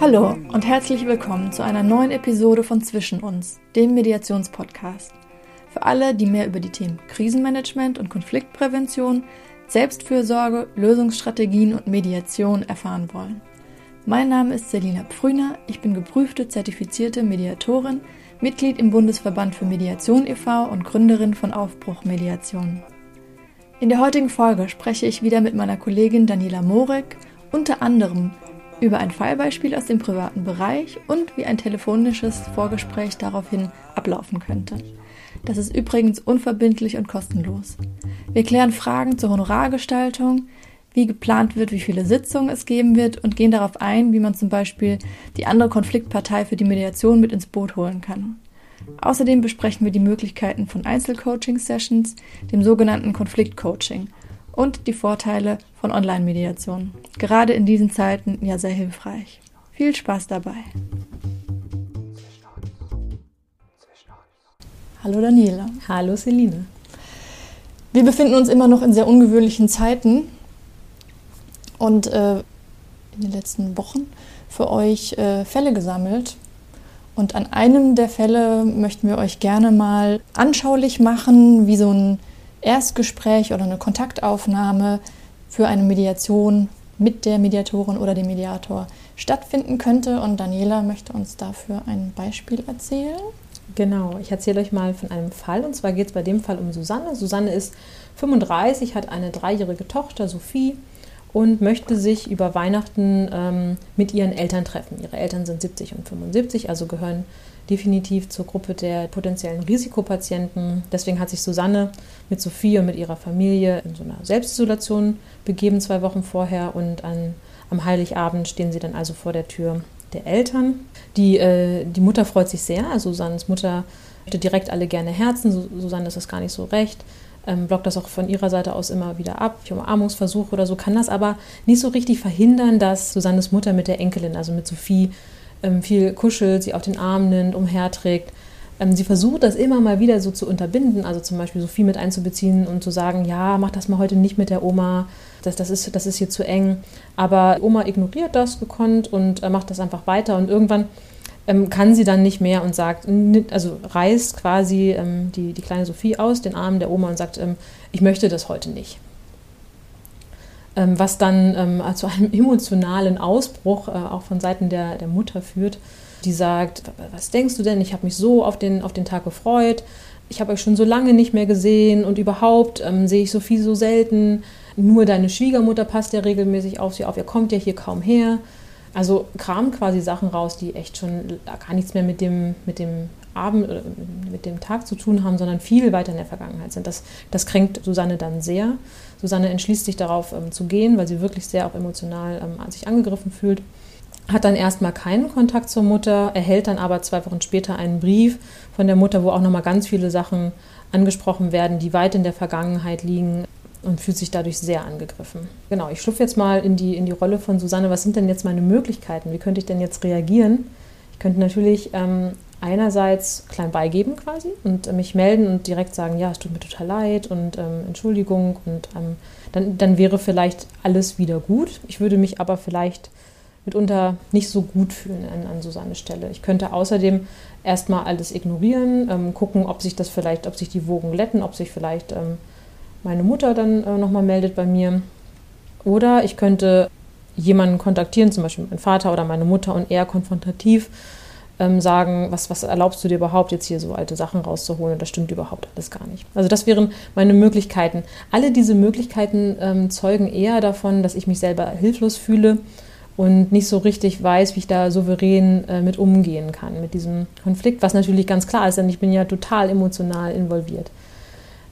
Hallo und herzlich willkommen zu einer neuen Episode von Zwischen uns, dem Mediationspodcast. Für alle, die mehr über die Themen Krisenmanagement und Konfliktprävention, Selbstfürsorge, Lösungsstrategien und Mediation erfahren wollen. Mein Name ist Selina Pfrüner, ich bin geprüfte zertifizierte Mediatorin, Mitglied im Bundesverband für Mediation e.V. und Gründerin von Aufbruch Mediation. In der heutigen Folge spreche ich wieder mit meiner Kollegin Daniela Morek, unter anderem über ein Fallbeispiel aus dem privaten Bereich und wie ein telefonisches Vorgespräch daraufhin ablaufen könnte. Das ist übrigens unverbindlich und kostenlos. Wir klären Fragen zur Honorargestaltung, wie geplant wird, wie viele Sitzungen es geben wird und gehen darauf ein, wie man zum Beispiel die andere Konfliktpartei für die Mediation mit ins Boot holen kann. Außerdem besprechen wir die Möglichkeiten von Einzelcoaching-Sessions, dem sogenannten Konfliktcoaching und die Vorteile von Online-Mediation. Gerade in diesen Zeiten ja sehr hilfreich. Viel Spaß dabei. Hallo Daniela. Hallo Celine. Wir befinden uns immer noch in sehr ungewöhnlichen Zeiten und äh, in den letzten Wochen für euch äh, Fälle gesammelt. Und an einem der Fälle möchten wir euch gerne mal anschaulich machen, wie so ein Erstgespräch oder eine Kontaktaufnahme für eine Mediation mit der Mediatorin oder dem Mediator stattfinden könnte. Und Daniela möchte uns dafür ein Beispiel erzählen. Genau, ich erzähle euch mal von einem Fall. Und zwar geht es bei dem Fall um Susanne. Susanne ist 35, hat eine dreijährige Tochter, Sophie, und möchte sich über Weihnachten ähm, mit ihren Eltern treffen. Ihre Eltern sind 70 und 75, also gehören definitiv zur Gruppe der potenziellen Risikopatienten. Deswegen hat sich Susanne mit Sophie und mit ihrer Familie in so einer Selbstisolation begeben, zwei Wochen vorher. Und an, am Heiligabend stehen sie dann also vor der Tür der Eltern. Die, äh, die Mutter freut sich sehr. Also Susannes Mutter möchte direkt alle gerne Herzen. Susanne ist das gar nicht so recht. Ähm, blockt das auch von ihrer Seite aus immer wieder ab. Ich Umarmungsversuche oder so, kann das aber nicht so richtig verhindern, dass Susannes Mutter mit der Enkelin, also mit Sophie, viel kuschelt, sie auf den Arm nimmt, umherträgt. Ähm, sie versucht das immer mal wieder so zu unterbinden, also zum Beispiel Sophie mit einzubeziehen und zu sagen, ja, mach das mal heute nicht mit der Oma, das, das, ist, das ist hier zu eng. Aber Oma ignoriert das gekonnt und äh, macht das einfach weiter und irgendwann ähm, kann sie dann nicht mehr und sagt, also reißt quasi ähm, die, die kleine Sophie aus den Armen der Oma und sagt, ähm, ich möchte das heute nicht. Ähm, was dann ähm, zu einem emotionalen Ausbruch äh, auch von Seiten der, der Mutter führt, die sagt, was denkst du denn, ich habe mich so auf den, auf den Tag gefreut, ich habe euch schon so lange nicht mehr gesehen und überhaupt ähm, sehe ich Sophie so selten, nur deine Schwiegermutter passt ja regelmäßig auf sie auf, ihr kommt ja hier kaum her. Also kramen quasi Sachen raus, die echt schon gar nichts mehr mit dem, mit dem Abend oder mit dem Tag zu tun haben, sondern viel weiter in der Vergangenheit sind. Das, das kränkt Susanne dann sehr. Susanne entschließt sich darauf ähm, zu gehen, weil sie wirklich sehr auch emotional ähm, sich angegriffen fühlt. Hat dann erstmal keinen Kontakt zur Mutter, erhält dann aber zwei Wochen später einen Brief von der Mutter, wo auch nochmal ganz viele Sachen angesprochen werden, die weit in der Vergangenheit liegen und fühlt sich dadurch sehr angegriffen. Genau, ich schlüpfe jetzt mal in die, in die Rolle von Susanne. Was sind denn jetzt meine Möglichkeiten? Wie könnte ich denn jetzt reagieren? Ich könnte natürlich ähm, einerseits klein beigeben quasi und mich melden und direkt sagen, ja, es tut mir total leid und ähm, Entschuldigung und ähm, dann, dann wäre vielleicht alles wieder gut. Ich würde mich aber vielleicht mitunter nicht so gut fühlen an, an Susannes Stelle. Ich könnte außerdem erstmal alles ignorieren, ähm, gucken, ob sich das vielleicht, ob sich die Wogen letten, ob sich vielleicht ähm, meine Mutter dann äh, nochmal meldet bei mir. Oder ich könnte jemanden kontaktieren, zum Beispiel meinen Vater oder meine Mutter und eher konfrontativ ähm, sagen, was, was erlaubst du dir überhaupt jetzt hier so alte Sachen rauszuholen und das stimmt überhaupt alles gar nicht. Also das wären meine Möglichkeiten. Alle diese Möglichkeiten ähm, zeugen eher davon, dass ich mich selber hilflos fühle und nicht so richtig weiß, wie ich da souverän äh, mit umgehen kann, mit diesem Konflikt, was natürlich ganz klar ist, denn ich bin ja total emotional involviert.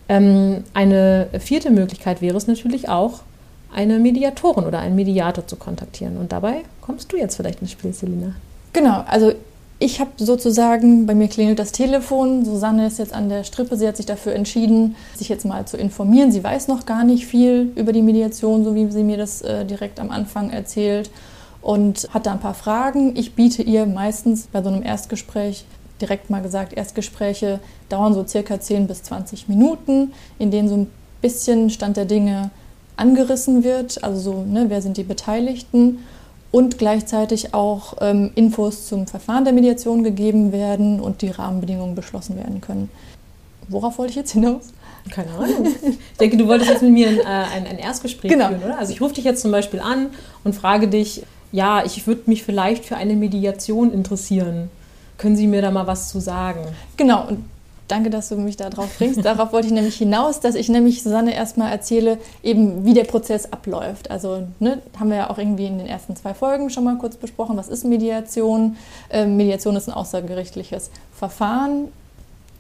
Ähm, eine vierte Möglichkeit wäre es natürlich auch, eine Mediatorin oder einen Mediator zu kontaktieren. Und dabei kommst du jetzt vielleicht ins Spiel, Selina. Genau, also ich habe sozusagen, bei mir klingelt das Telefon, Susanne ist jetzt an der Strippe, sie hat sich dafür entschieden, sich jetzt mal zu informieren. Sie weiß noch gar nicht viel über die Mediation, so wie sie mir das äh, direkt am Anfang erzählt und hat da ein paar Fragen. Ich biete ihr meistens bei so einem Erstgespräch direkt mal gesagt, Erstgespräche dauern so circa 10 bis 20 Minuten, in denen so ein bisschen Stand der Dinge angerissen wird, also so, ne, wer sind die Beteiligten und gleichzeitig auch ähm, Infos zum Verfahren der Mediation gegeben werden und die Rahmenbedingungen beschlossen werden können. Worauf wollte ich jetzt hinaus? Keine Ahnung. Ich denke, du wolltest jetzt mit mir ein, äh, ein, ein Erstgespräch genau. führen, oder? Also ich rufe dich jetzt zum Beispiel an und frage dich, ja, ich würde mich vielleicht für eine Mediation interessieren. Können Sie mir da mal was zu sagen? Genau, und danke, dass du mich da drauf bringst. Darauf wollte ich nämlich hinaus, dass ich nämlich Susanne erstmal erzähle, eben wie der Prozess abläuft. Also ne, haben wir ja auch irgendwie in den ersten zwei Folgen schon mal kurz besprochen, was ist Mediation? Ähm, Mediation ist ein außergerichtliches Verfahren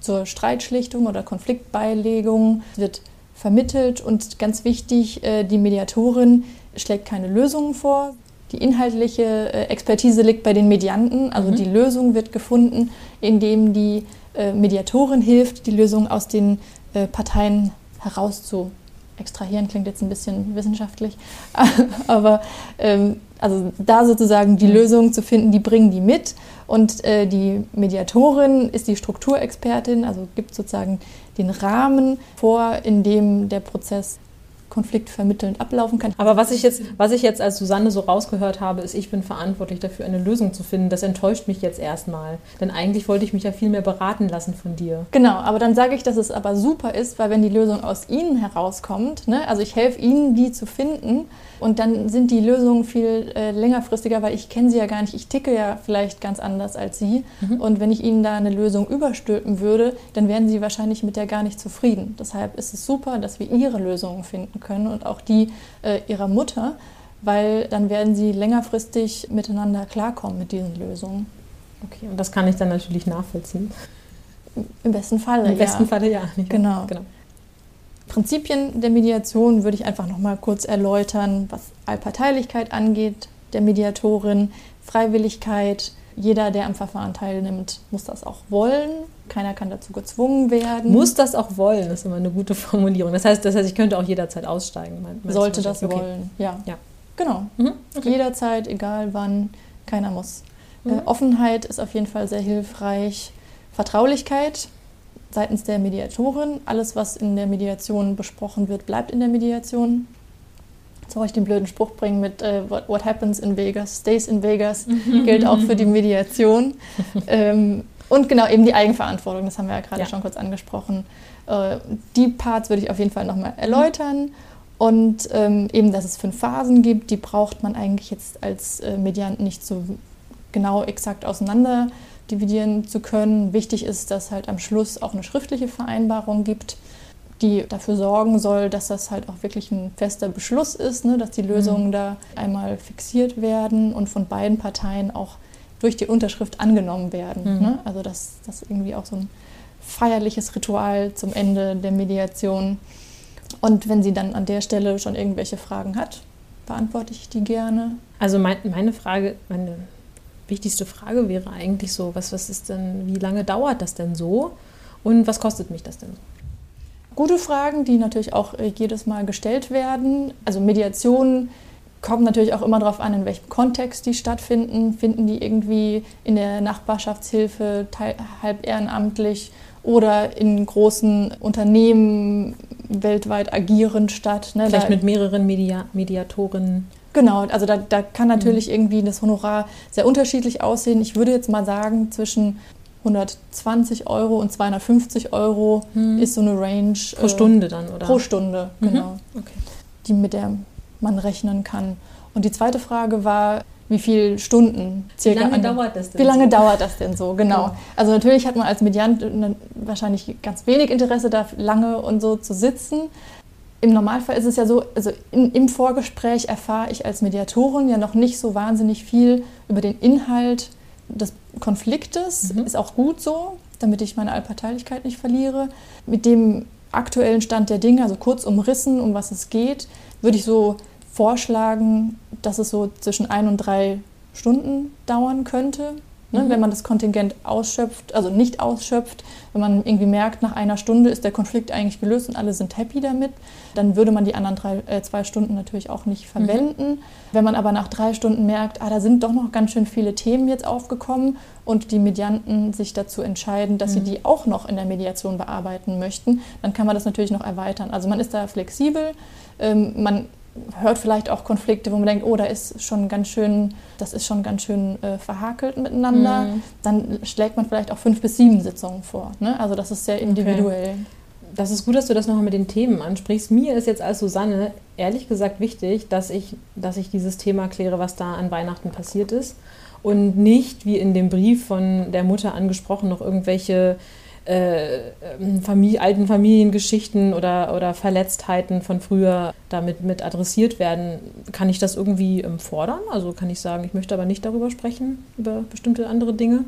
zur Streitschlichtung oder Konfliktbeilegung, wird vermittelt und ganz wichtig, äh, die Mediatorin schlägt keine Lösungen vor. Die inhaltliche äh, Expertise liegt bei den Medianten, also mhm. die Lösung wird gefunden, indem die Mediatorin hilft, die Lösung aus den Parteien heraus zu extrahieren. Klingt jetzt ein bisschen wissenschaftlich, aber ähm, also da sozusagen die mhm. Lösung zu finden, die bringen die mit. Und äh, die Mediatorin ist die Strukturexpertin, also gibt sozusagen den Rahmen vor, in dem der Prozess konfliktvermittelnd ablaufen kann. Aber was ich jetzt, was ich jetzt als Susanne so rausgehört habe, ist, ich bin verantwortlich dafür, eine Lösung zu finden. Das enttäuscht mich jetzt erstmal. Denn eigentlich wollte ich mich ja viel mehr beraten lassen von dir. Genau, aber dann sage ich, dass es aber super ist, weil wenn die Lösung aus Ihnen herauskommt, ne, also ich helfe Ihnen, die zu finden, und dann sind die Lösungen viel äh, längerfristiger, weil ich kenne sie ja gar nicht. Ich ticke ja vielleicht ganz anders als Sie. Mhm. Und wenn ich Ihnen da eine Lösung überstülpen würde, dann wären Sie wahrscheinlich mit der gar nicht zufrieden. Deshalb ist es super, dass wir Ihre Lösungen finden können und auch die äh, Ihrer Mutter, weil dann werden Sie längerfristig miteinander klarkommen mit diesen Lösungen. Okay, und das kann ich dann natürlich nachvollziehen. Im besten Falle, Im besten Falle ja. Genau. genau. Prinzipien der Mediation würde ich einfach noch mal kurz erläutern, was Allparteilichkeit angeht, der Mediatorin, Freiwilligkeit. Jeder, der am Verfahren teilnimmt, muss das auch wollen. Keiner kann dazu gezwungen werden. Muss das auch wollen, das ist immer eine gute Formulierung. Das heißt, das heißt ich könnte auch jederzeit aussteigen. Sollte das okay. wollen, ja. ja. Genau. Mhm. Okay. Jederzeit, egal wann, keiner muss. Mhm. Äh, Offenheit ist auf jeden Fall sehr hilfreich. Vertraulichkeit seitens der Mediatorin. Alles, was in der Mediation besprochen wird, bleibt in der Mediation. Jetzt soll ich den blöden Spruch bringen mit äh, what, what, happens in Vegas stays in Vegas, gilt auch für die Mediation. ähm, und genau, eben die Eigenverantwortung, das haben wir ja gerade ja. schon kurz angesprochen. Äh, die Parts würde ich auf jeden Fall nochmal erläutern. Und ähm, eben, dass es fünf Phasen gibt, die braucht man eigentlich jetzt als äh, Mediant nicht so genau exakt auseinander dividieren zu können. Wichtig ist, dass halt am Schluss auch eine schriftliche Vereinbarung gibt, die dafür sorgen soll, dass das halt auch wirklich ein fester Beschluss ist, ne, dass die mhm. Lösungen mhm. da einmal fixiert werden und von beiden Parteien auch durch die Unterschrift angenommen werden. Mhm. Ne? Also dass das irgendwie auch so ein feierliches Ritual zum Ende der Mediation. Und wenn sie dann an der Stelle schon irgendwelche Fragen hat, beantworte ich die gerne. Also mein, meine Frage, meine wichtigste Frage wäre eigentlich so, was, was ist denn, wie lange dauert das denn so und was kostet mich das denn so? Gute Fragen, die natürlich auch äh, jedes Mal gestellt werden. Also Mediationen kommen natürlich auch immer darauf an, in welchem Kontext die stattfinden. Finden die irgendwie in der Nachbarschaftshilfe halb ehrenamtlich oder in großen Unternehmen weltweit agierend statt? Ne? Vielleicht da, mit mehreren Media Mediatoren. Genau, also da, da kann natürlich mhm. irgendwie das Honorar sehr unterschiedlich aussehen. Ich würde jetzt mal sagen, zwischen 120 Euro und 250 Euro mhm. ist so eine Range. Pro äh, Stunde dann, oder? Pro Stunde, mhm. genau. Okay. Die, mit der man rechnen kann. Und die zweite Frage war, wie viele Stunden circa. Wie lange dauert das denn? Wie lange so? dauert das denn so? Genau. Ja. Also natürlich hat man als Mediant wahrscheinlich ganz wenig Interesse, da lange und so zu sitzen. Im Normalfall ist es ja so, also in, im Vorgespräch erfahre ich als Mediatorin ja noch nicht so wahnsinnig viel über den Inhalt des Konfliktes. Mhm. Ist auch gut so, damit ich meine Allparteilichkeit nicht verliere. Mit dem aktuellen Stand der Dinge, also kurz umrissen, um was es geht, würde ich so vorschlagen, dass es so zwischen ein und drei Stunden dauern könnte. Ne, mhm. Wenn man das Kontingent ausschöpft, also nicht ausschöpft, wenn man irgendwie merkt, nach einer Stunde ist der Konflikt eigentlich gelöst und alle sind happy damit, dann würde man die anderen drei, äh, zwei Stunden natürlich auch nicht verwenden. Mhm. Wenn man aber nach drei Stunden merkt, ah, da sind doch noch ganz schön viele Themen jetzt aufgekommen und die Medianten sich dazu entscheiden, dass mhm. sie die auch noch in der Mediation bearbeiten möchten, dann kann man das natürlich noch erweitern. Also man ist da flexibel, ähm, man hört vielleicht auch Konflikte, wo man denkt, oh, da ist schon ganz schön, das ist schon ganz schön äh, verhakelt miteinander. Mhm. Dann schlägt man vielleicht auch fünf bis sieben Sitzungen vor. Ne? Also das ist sehr individuell. Okay. Das ist gut, dass du das nochmal mit den Themen ansprichst. Mir ist jetzt als Susanne ehrlich gesagt wichtig, dass ich, dass ich dieses Thema kläre, was da an Weihnachten passiert ist. Und nicht, wie in dem Brief von der Mutter angesprochen, noch irgendwelche äh, ähm, Familie, alten Familiengeschichten oder, oder Verletztheiten von früher damit mit adressiert werden, kann ich das irgendwie ähm, fordern? Also kann ich sagen, ich möchte aber nicht darüber sprechen, über bestimmte andere Dinge?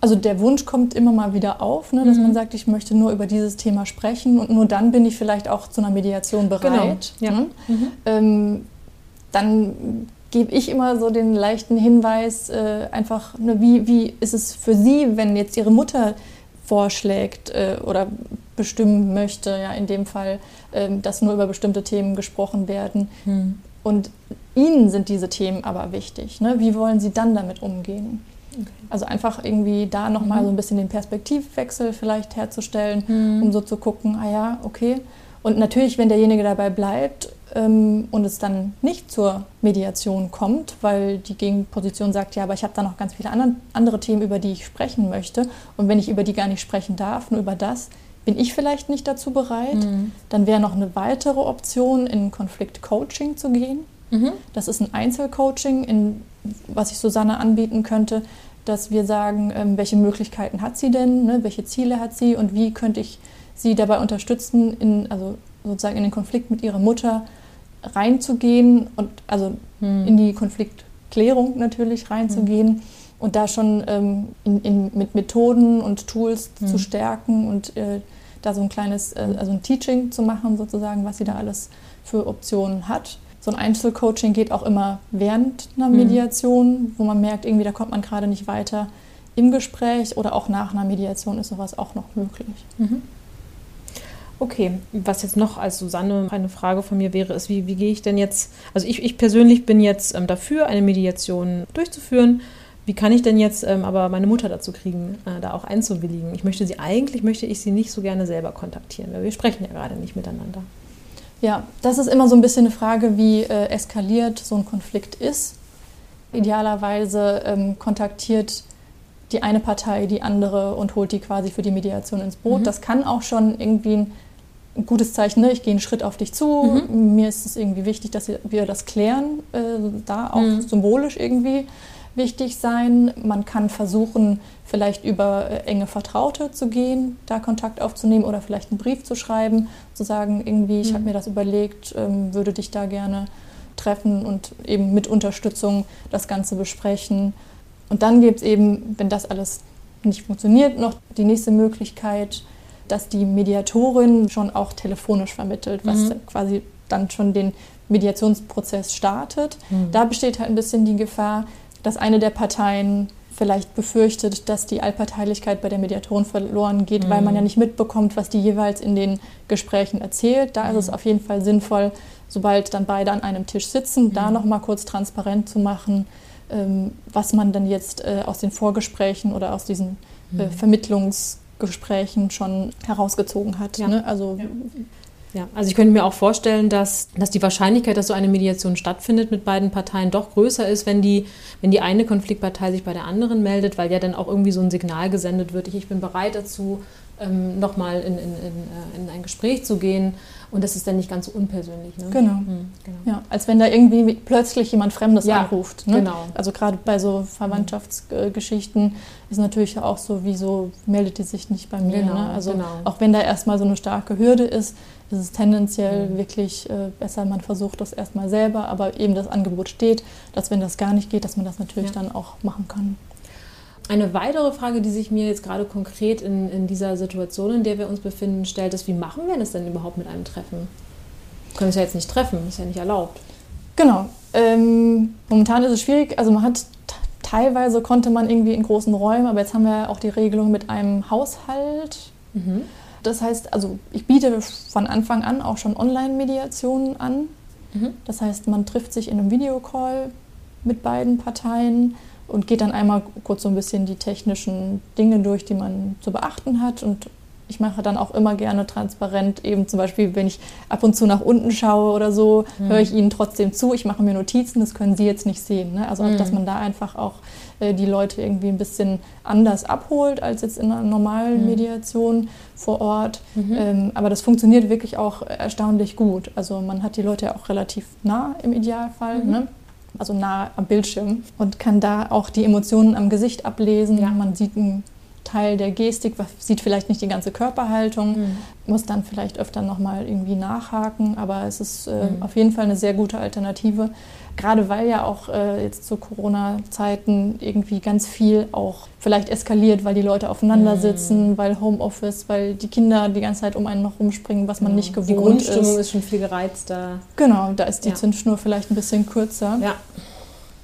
Also der Wunsch kommt immer mal wieder auf, ne, dass mhm. man sagt, ich möchte nur über dieses Thema sprechen und nur dann bin ich vielleicht auch zu einer Mediation bereit. Genau. Ja. Ne? Mhm. Ähm, dann gebe ich immer so den leichten Hinweis, äh, einfach, ne, wie, wie ist es für Sie, wenn jetzt Ihre Mutter vorschlägt äh, oder bestimmen möchte, ja in dem Fall, äh, dass nur über bestimmte Themen gesprochen werden. Hm. Und Ihnen sind diese Themen aber wichtig. Ne? Wie wollen Sie dann damit umgehen? Okay. Also einfach irgendwie da nochmal mhm. so ein bisschen den Perspektivwechsel vielleicht herzustellen, mhm. um so zu gucken, ah ja, okay. Und natürlich, wenn derjenige dabei bleibt ähm, und es dann nicht zur Mediation kommt, weil die Gegenposition sagt, ja, aber ich habe da noch ganz viele andere, andere Themen, über die ich sprechen möchte. Und wenn ich über die gar nicht sprechen darf, nur über das, bin ich vielleicht nicht dazu bereit. Mhm. Dann wäre noch eine weitere Option, in Konflikt-Coaching zu gehen. Mhm. Das ist ein Einzelcoaching, in, was ich Susanne anbieten könnte, dass wir sagen, ähm, welche Möglichkeiten hat sie denn, ne, welche Ziele hat sie und wie könnte ich sie dabei unterstützen, in, also sozusagen in den Konflikt mit ihrer Mutter reinzugehen und also hm. in die Konfliktklärung natürlich reinzugehen hm. und da schon ähm, in, in, mit Methoden und Tools hm. zu stärken und äh, da so ein kleines, äh, also ein Teaching zu machen sozusagen, was sie da alles für Optionen hat. So ein Einzelcoaching geht auch immer während einer hm. Mediation, wo man merkt, irgendwie da kommt man gerade nicht weiter im Gespräch oder auch nach einer Mediation ist sowas auch noch möglich. Mhm. Okay, was jetzt noch als Susanne eine Frage von mir wäre, ist, wie, wie gehe ich denn jetzt, also ich, ich persönlich bin jetzt ähm, dafür, eine Mediation durchzuführen. Wie kann ich denn jetzt ähm, aber meine Mutter dazu kriegen, äh, da auch einzuwilligen? Ich möchte sie eigentlich, möchte ich sie nicht so gerne selber kontaktieren, weil wir sprechen ja gerade nicht miteinander. Ja, das ist immer so ein bisschen eine Frage, wie äh, eskaliert so ein Konflikt ist. Idealerweise ähm, kontaktiert die eine Partei die andere und holt die quasi für die Mediation ins Boot. Mhm. Das kann auch schon irgendwie ein ein gutes Zeichen, ne? ich gehe einen Schritt auf dich zu, mhm. mir ist es irgendwie wichtig, dass wir das klären, äh, da auch mhm. symbolisch irgendwie wichtig sein. Man kann versuchen, vielleicht über äh, enge Vertraute zu gehen, da Kontakt aufzunehmen oder vielleicht einen Brief zu schreiben, zu sagen, irgendwie, ich mhm. habe mir das überlegt, ähm, würde dich da gerne treffen und eben mit Unterstützung das Ganze besprechen. Und dann gibt es eben, wenn das alles nicht funktioniert, noch die nächste Möglichkeit, dass die Mediatorin schon auch telefonisch vermittelt, was mhm. quasi dann schon den Mediationsprozess startet. Mhm. Da besteht halt ein bisschen die Gefahr, dass eine der Parteien vielleicht befürchtet, dass die Allparteilichkeit bei der Mediatorin verloren geht, mhm. weil man ja nicht mitbekommt, was die jeweils in den Gesprächen erzählt. Da ist es mhm. auf jeden Fall sinnvoll, sobald dann beide an einem Tisch sitzen, da mhm. noch mal kurz transparent zu machen, ähm, was man dann jetzt äh, aus den Vorgesprächen oder aus diesen äh, mhm. Vermittlungs Gesprächen schon herausgezogen hat. Ja. Ne? Also ja. Ja, also ich könnte mir auch vorstellen, dass, dass die Wahrscheinlichkeit, dass so eine Mediation stattfindet mit beiden Parteien doch größer ist, wenn die, wenn die eine Konfliktpartei sich bei der anderen meldet, weil ja dann auch irgendwie so ein Signal gesendet wird, ich, ich bin bereit dazu, ähm, nochmal in, in, in, äh, in ein Gespräch zu gehen. Und das ist dann nicht ganz so unpersönlich. Ne? Genau. Mhm, genau. Ja, als wenn da irgendwie plötzlich jemand Fremdes ja, anruft. Ne? Genau. Also gerade bei so Verwandtschaftsgeschichten ist natürlich auch so, wieso meldet die sich nicht bei mir? Genau, ne? Also genau. auch wenn da erstmal so eine starke Hürde ist, ist es tendenziell mhm. wirklich äh, besser, man versucht das erstmal selber, aber eben das Angebot steht, dass wenn das gar nicht geht, dass man das natürlich ja. dann auch machen kann. Eine weitere Frage, die sich mir jetzt gerade konkret in, in dieser Situation, in der wir uns befinden, stellt, ist, wie machen wir das denn überhaupt mit einem Treffen? Wir können es ja jetzt nicht treffen, ist ja nicht erlaubt. Genau. Ähm, momentan ist es schwierig. Also man hat teilweise konnte man irgendwie in großen Räumen, aber jetzt haben wir auch die Regelung mit einem Haushalt. Mhm. Das heißt, also ich biete von Anfang an auch schon Online-Mediationen an. Mhm. Das heißt, man trifft sich in einem Videocall mit beiden Parteien und geht dann einmal kurz so ein bisschen die technischen Dinge durch, die man zu beachten hat und ich mache dann auch immer gerne transparent, eben zum Beispiel, wenn ich ab und zu nach unten schaue oder so, mhm. höre ich ihnen trotzdem zu. Ich mache mir Notizen, das können sie jetzt nicht sehen. Ne? Also, mhm. dass man da einfach auch äh, die Leute irgendwie ein bisschen anders abholt als jetzt in einer normalen mhm. Mediation vor Ort. Mhm. Ähm, aber das funktioniert wirklich auch erstaunlich gut. Also, man hat die Leute ja auch relativ nah im Idealfall. Mhm. Ne? Also nah am Bildschirm und kann da auch die Emotionen am Gesicht ablesen. Ja. Man sieht einen Teil der Gestik, sieht vielleicht nicht die ganze Körperhaltung, mhm. muss dann vielleicht öfter nochmal irgendwie nachhaken, aber es ist äh, mhm. auf jeden Fall eine sehr gute Alternative. Gerade weil ja auch äh, jetzt zu Corona-Zeiten irgendwie ganz viel auch vielleicht eskaliert, weil die Leute aufeinander mhm. sitzen, weil Homeoffice, weil die Kinder die ganze Zeit um einen noch rumspringen, was man nicht gewohnt ist. Die Grundstimmung ist. ist schon viel gereizter. Genau, da ist die ja. Zündschnur vielleicht ein bisschen kürzer. Ja.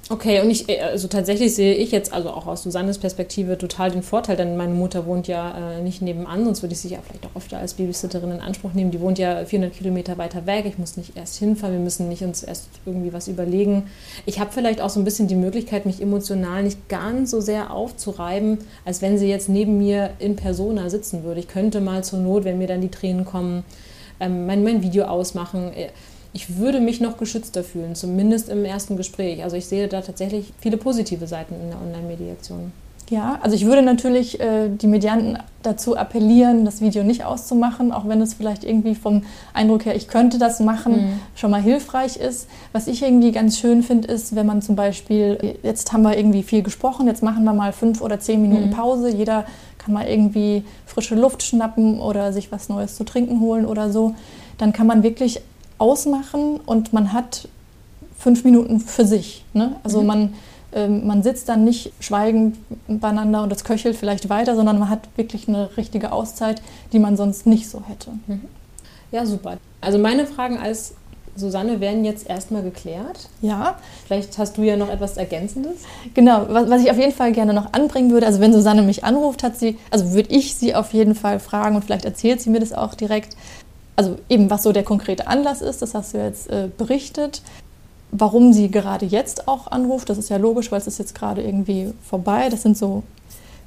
Okay, und ich, äh, also tatsächlich sehe ich jetzt, also auch aus Susannes Perspektive, total den Vorteil, denn meine Mutter wohnt ja äh, nicht nebenan, sonst würde ich sie ja vielleicht auch öfter als Babysitterin in Anspruch nehmen. Die wohnt ja 400 Kilometer weiter weg. Ich muss nicht erst hinfahren, wir müssen nicht uns erst irgendwie was überlegen. Ich habe vielleicht auch so ein bisschen die Möglichkeit, mich emotional nicht ganz so sehr aufzureiben, als wenn sie jetzt neben mir in Persona sitzen würde. Ich könnte mal zur Not, wenn mir dann die Tränen kommen, ähm, mein, mein Video ausmachen ich würde mich noch geschützter fühlen, zumindest im ersten Gespräch. Also ich sehe da tatsächlich viele positive Seiten in der Online-Mediation. Ja, also ich würde natürlich äh, die Medianten dazu appellieren, das Video nicht auszumachen, auch wenn es vielleicht irgendwie vom Eindruck her, ich könnte das machen, mhm. schon mal hilfreich ist. Was ich irgendwie ganz schön finde, ist, wenn man zum Beispiel, jetzt haben wir irgendwie viel gesprochen, jetzt machen wir mal fünf oder zehn Minuten mhm. Pause, jeder kann mal irgendwie frische Luft schnappen oder sich was Neues zu trinken holen oder so. Dann kann man wirklich ausmachen und man hat fünf Minuten für sich. Ne? Also mhm. man, ähm, man sitzt dann nicht schweigend beieinander und es köchelt vielleicht weiter, sondern man hat wirklich eine richtige Auszeit, die man sonst nicht so hätte. Mhm. Ja, super. Also meine Fragen als Susanne werden jetzt erstmal geklärt. Ja. Vielleicht hast du ja noch etwas Ergänzendes. Genau, was, was, ich auf jeden Fall gerne noch anbringen würde, also wenn Susanne mich anruft, hat sie, also würde ich sie auf jeden Fall fragen und vielleicht erzählt sie mir das auch direkt, also eben was so der konkrete Anlass ist, das hast du jetzt äh, berichtet. Warum sie gerade jetzt auch anruft, das ist ja logisch, weil es ist jetzt gerade irgendwie vorbei. Das sind so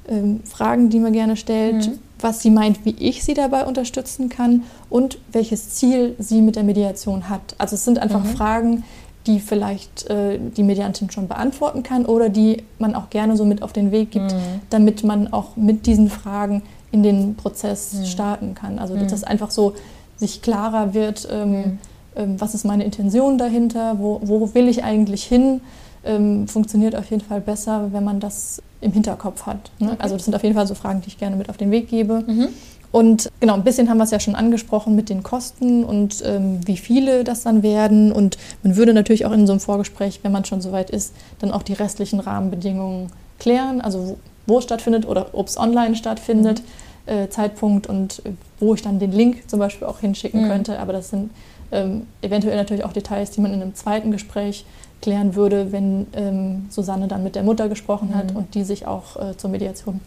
ähm, Fragen, die man gerne stellt, mhm. was sie meint, wie ich sie dabei unterstützen kann und welches Ziel sie mit der Mediation hat. Also es sind einfach mhm. Fragen, die vielleicht äh, die Mediantin schon beantworten kann oder die man auch gerne so mit auf den Weg gibt, mhm. damit man auch mit diesen Fragen in den Prozess mhm. starten kann. Also das ist einfach so sich klarer wird, ähm, mhm. was ist meine Intention dahinter, wo, wo will ich eigentlich hin, ähm, funktioniert auf jeden Fall besser, wenn man das im Hinterkopf hat. Ne? Okay. Also das sind auf jeden Fall so Fragen, die ich gerne mit auf den Weg gebe. Mhm. Und genau, ein bisschen haben wir es ja schon angesprochen mit den Kosten und ähm, wie viele das dann werden. Und man würde natürlich auch in so einem Vorgespräch, wenn man schon soweit ist, dann auch die restlichen Rahmenbedingungen klären, also wo, wo es stattfindet oder ob es online stattfindet. Mhm äh, Zeitpunkt und wo ich dann den Link zum Beispiel auch hinschicken mhm. könnte. Aber das sind ähm, eventuell natürlich auch Details, die man in einem zweiten Gespräch klären würde, wenn ähm, Susanne dann mit der Mutter gesprochen mhm. hat und die sich auch äh, zur Mediation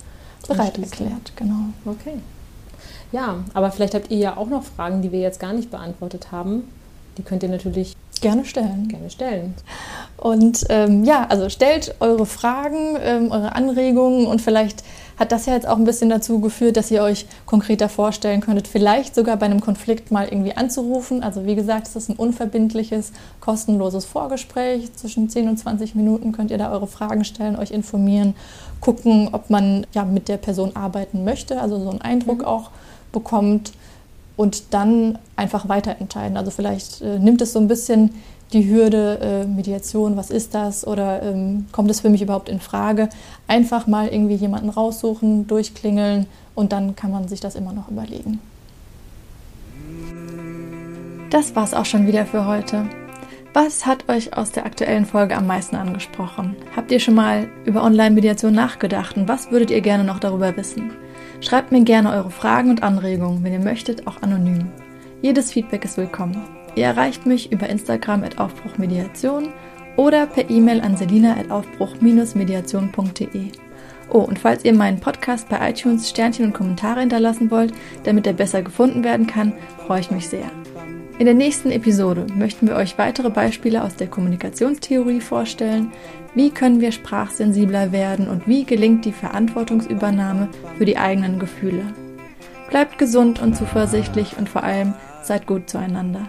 bereit erklärt. Genau. Okay. Ja, aber vielleicht habt ihr ja auch noch Fragen, die wir jetzt gar nicht beantwortet haben. Die könnt ihr natürlich gerne stellen. Gerne stellen. Und ähm, ja, also stellt eure Fragen, ähm, eure Anregungen und vielleicht hat das ja jetzt auch ein bisschen dazu geführt, dass ihr euch konkreter vorstellen könntet, vielleicht sogar bei einem Konflikt mal irgendwie anzurufen. Also wie gesagt, es ist ein unverbindliches, kostenloses Vorgespräch. Zwischen 10 und 20 Minuten könnt ihr da eure Fragen stellen, euch informieren, gucken, ob man ja mit der Person arbeiten möchte, also so einen Eindruck mhm. auch bekommt und dann einfach weiter entscheiden. Also vielleicht äh, nimmt es so ein bisschen die Hürde äh, Mediation, was ist das oder ähm, kommt es für mich überhaupt in Frage? Einfach mal irgendwie jemanden raussuchen, durchklingeln und dann kann man sich das immer noch überlegen. Das war's auch schon wieder für heute. Was hat euch aus der aktuellen Folge am meisten angesprochen? Habt ihr schon mal über Online-Mediation nachgedacht und was würdet ihr gerne noch darüber wissen? Schreibt mir gerne eure Fragen und Anregungen, wenn ihr möchtet, auch anonym. Jedes Feedback ist willkommen. Ihr erreicht mich über Instagram at Aufbruchmediation oder per E-Mail an selina at aufbruch-mediation.de. Oh, und falls ihr meinen Podcast bei iTunes Sternchen und Kommentare hinterlassen wollt, damit er besser gefunden werden kann, freue ich mich sehr. In der nächsten Episode möchten wir euch weitere Beispiele aus der Kommunikationstheorie vorstellen. Wie können wir sprachsensibler werden und wie gelingt die Verantwortungsübernahme für die eigenen Gefühle? Bleibt gesund und zuversichtlich und vor allem seid gut zueinander.